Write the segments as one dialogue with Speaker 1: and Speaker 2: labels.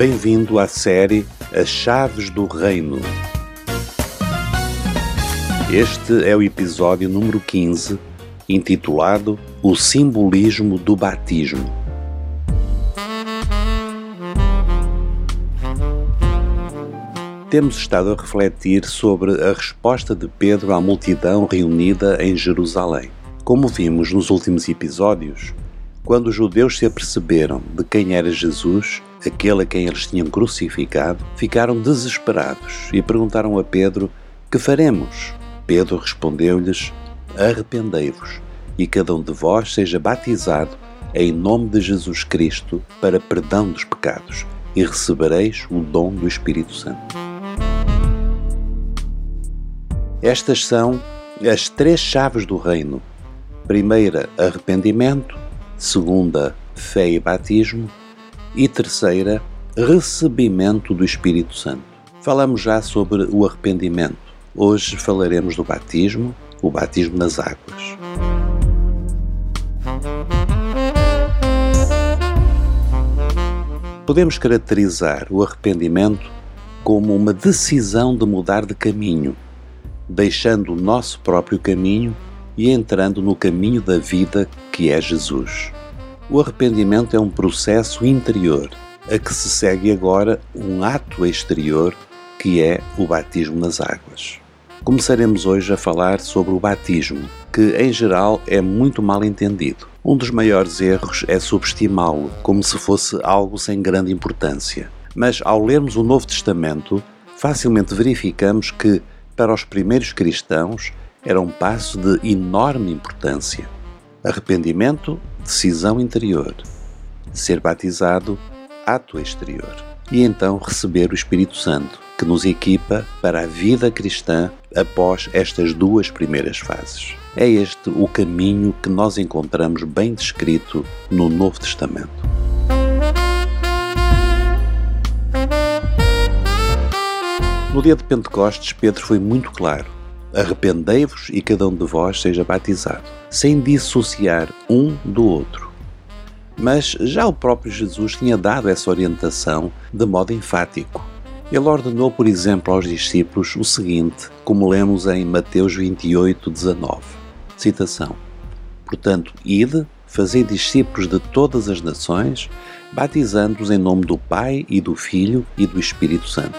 Speaker 1: Bem-vindo à série As Chaves do Reino. Este é o episódio número 15, intitulado O Simbolismo do Batismo. Temos estado a refletir sobre a resposta de Pedro à multidão reunida em Jerusalém. Como vimos nos últimos episódios, quando os judeus se aperceberam de quem era Jesus, aquele a quem eles tinham crucificado, ficaram desesperados e perguntaram a Pedro: Que faremos? Pedro respondeu-lhes: Arrependei-vos e cada um de vós seja batizado em nome de Jesus Cristo para perdão dos pecados e recebereis o dom do Espírito Santo. Estas são as três chaves do reino. Primeira, arrependimento segunda, fé e batismo, e terceira, recebimento do Espírito Santo. Falamos já sobre o arrependimento. Hoje falaremos do batismo, o batismo nas águas. Podemos caracterizar o arrependimento como uma decisão de mudar de caminho, deixando o nosso próprio caminho e entrando no caminho da vida que é Jesus. O arrependimento é um processo interior, a que se segue agora um ato exterior que é o batismo nas águas. Começaremos hoje a falar sobre o batismo, que em geral é muito mal entendido. Um dos maiores erros é subestimá-lo como se fosse algo sem grande importância. Mas ao lermos o Novo Testamento, facilmente verificamos que, para os primeiros cristãos, era um passo de enorme importância. Arrependimento, decisão interior. Ser batizado, ato exterior. E então receber o Espírito Santo, que nos equipa para a vida cristã após estas duas primeiras fases. É este o caminho que nós encontramos bem descrito no Novo Testamento. No dia de Pentecostes, Pedro foi muito claro Arrependei-vos e cada um de vós seja batizado, sem dissociar um do outro. Mas já o próprio Jesus tinha dado essa orientação de modo enfático. Ele ordenou, por exemplo, aos discípulos o seguinte, como lemos em Mateus 28, 19. Citação: Portanto, ide, fazei discípulos de todas as nações, batizando-os em nome do Pai e do Filho e do Espírito Santo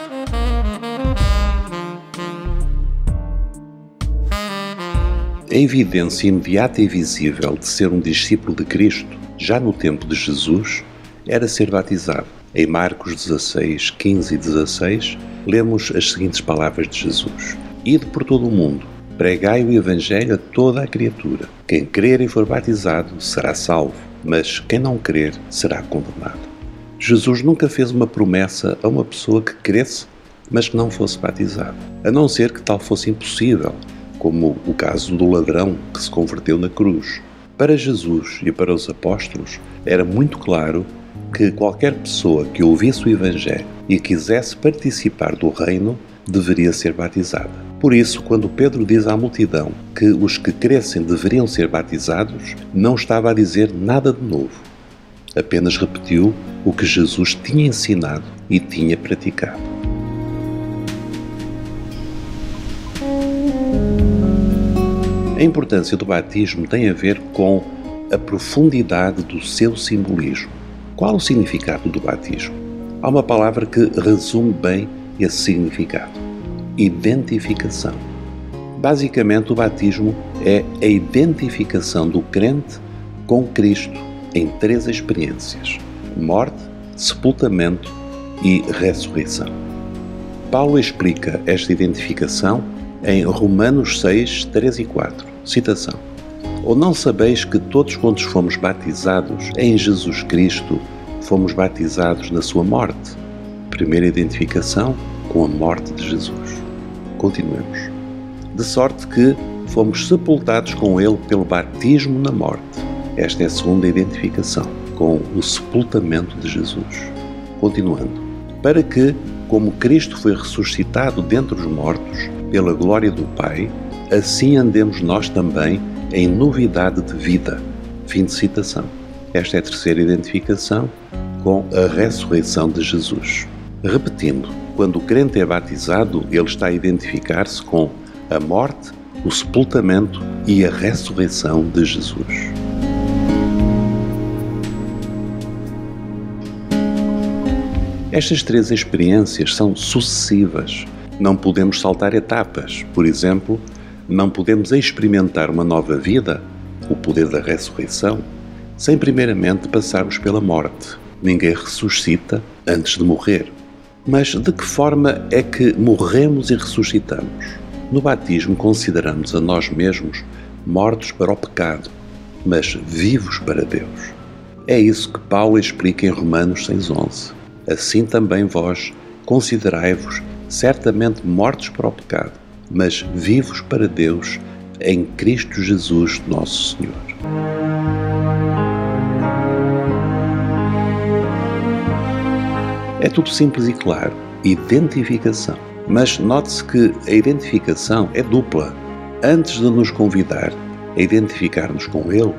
Speaker 1: A evidência imediata e visível de ser um discípulo de Cristo, já no tempo de Jesus, era ser batizado. Em Marcos 16, 15 e 16, lemos as seguintes palavras de Jesus: Ide por todo o mundo, pregai o Evangelho a toda a criatura. Quem crer e for batizado será salvo, mas quem não crer será condenado. Jesus nunca fez uma promessa a uma pessoa que cresce, mas que não fosse batizado, a não ser que tal fosse impossível como o caso do ladrão que se converteu na cruz. Para Jesus e para os apóstolos, era muito claro que qualquer pessoa que ouvisse o Evangelho e quisesse participar do reino deveria ser batizada. Por isso, quando Pedro diz à multidão que os que crescem deveriam ser batizados, não estava a dizer nada de novo. Apenas repetiu o que Jesus tinha ensinado e tinha praticado. A importância do batismo tem a ver com a profundidade do seu simbolismo. Qual o significado do batismo? Há uma palavra que resume bem esse significado: identificação. Basicamente, o batismo é a identificação do crente com Cristo em três experiências: morte, sepultamento e ressurreição. Paulo explica esta identificação em Romanos 6, 3 e 4. Citação: Ou não sabeis que todos quantos fomos batizados em Jesus Cristo, fomos batizados na sua morte? Primeira identificação com a morte de Jesus. Continuemos. De sorte que fomos sepultados com ele pelo batismo na morte. Esta é a segunda identificação, com o sepultamento de Jesus. Continuando. Para que, como Cristo foi ressuscitado dentre os mortos, pela glória do Pai, assim andemos nós também em novidade de vida. Fim de citação. Esta é a terceira identificação com a ressurreição de Jesus. Repetindo, quando o crente é batizado, ele está a identificar-se com a morte, o sepultamento e a ressurreição de Jesus. Estas três experiências são sucessivas. Não podemos saltar etapas. Por exemplo, não podemos experimentar uma nova vida, o poder da ressurreição, sem primeiramente passarmos pela morte. Ninguém ressuscita antes de morrer. Mas de que forma é que morremos e ressuscitamos? No batismo consideramos a nós mesmos mortos para o pecado, mas vivos para Deus. É isso que Paulo explica em Romanos 6,11. Assim também vós considerai-vos certamente mortos para o pecado, mas vivos para Deus em Cristo Jesus, nosso Senhor. É tudo simples e claro. Identificação. Mas note-se que a identificação é dupla. Antes de nos convidar a identificar-nos com Ele,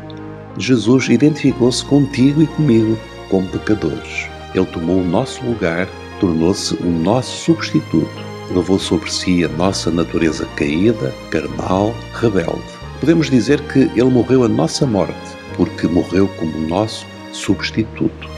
Speaker 1: Jesus identificou-se contigo e comigo como pecadores. Ele tomou o nosso lugar, tornou-se o nosso substituto, levou sobre si a nossa natureza caída, carnal, rebelde. Podemos dizer que ele morreu a nossa morte, porque morreu como nosso substituto.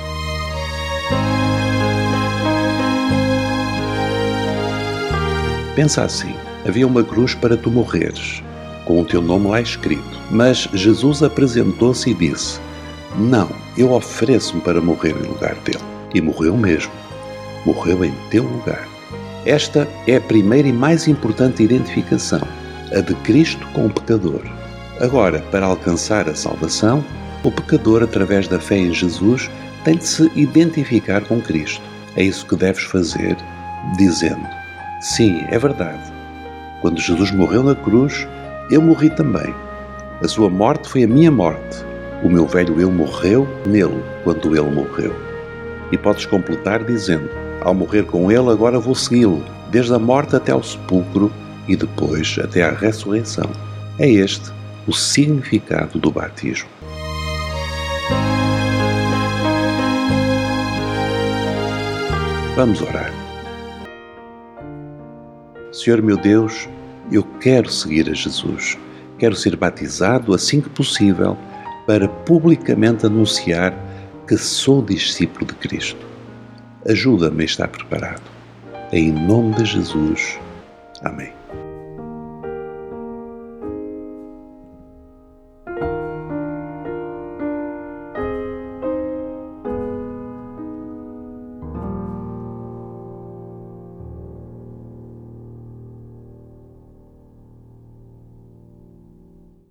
Speaker 1: Pensa assim: havia uma cruz para tu morreres, com o teu nome lá escrito. Mas Jesus apresentou-se e disse: Não, eu ofereço-me para morrer em lugar dele. E morreu mesmo. Morreu em teu lugar. Esta é a primeira e mais importante identificação, a de Cristo com o pecador. Agora, para alcançar a salvação, o pecador, através da fé em Jesus, tem de se identificar com Cristo. É isso que deves fazer, dizendo: Sim, é verdade. Quando Jesus morreu na cruz, eu morri também. A sua morte foi a minha morte. O meu velho eu morreu nele quando ele morreu. E podes completar dizendo: Ao morrer com ele, agora vou segui-lo, desde a morte até ao sepulcro e depois até à ressurreição. É este o significado do batismo. Vamos orar. Senhor meu Deus, eu quero seguir a Jesus. Quero ser batizado assim que possível para publicamente anunciar que sou discípulo de Cristo. Ajuda-me a estar preparado. Em nome de Jesus. Amém.